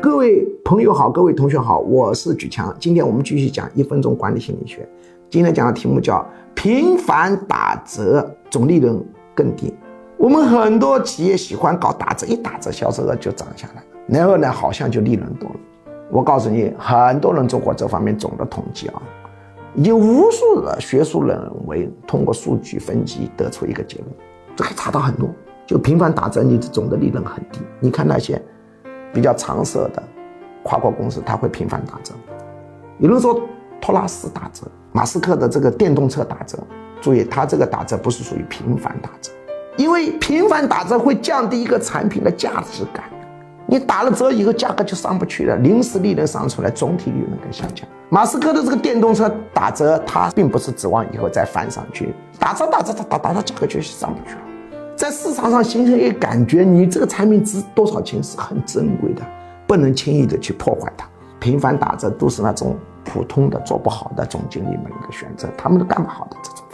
各位朋友好，各位同学好，我是举强。今天我们继续讲一分钟管理心理学。今天讲的题目叫“频繁打折，总利润更低”。我们很多企业喜欢搞打折，一打折销售额就涨下来，然后呢，好像就利润多了。我告诉你，很多人做过这方面总的统计啊，有无数的学术认为，通过数据分析得出一个结论，这还差到很多。就频繁打折，你总的利润很低。你看那些。比较常设的跨国公司，它会频繁打折。比如说托拉斯打折，马斯克的这个电动车打折。注意，它这个打折不是属于频繁打折，因为频繁打折会降低一个产品的价值感。你打了折以后，价格就上不去了，临时利润上出来，总体利润更下降。马斯克的这个电动车打折，它并不是指望以后再翻上去，打折打折打打打到价格就上不去了。在市场上形成一个感觉，你这个产品值多少钱是很珍贵的，不能轻易的去破坏它。频繁打折都是那种普通的做不好的总经理们一个选择，他们都干不好的这种。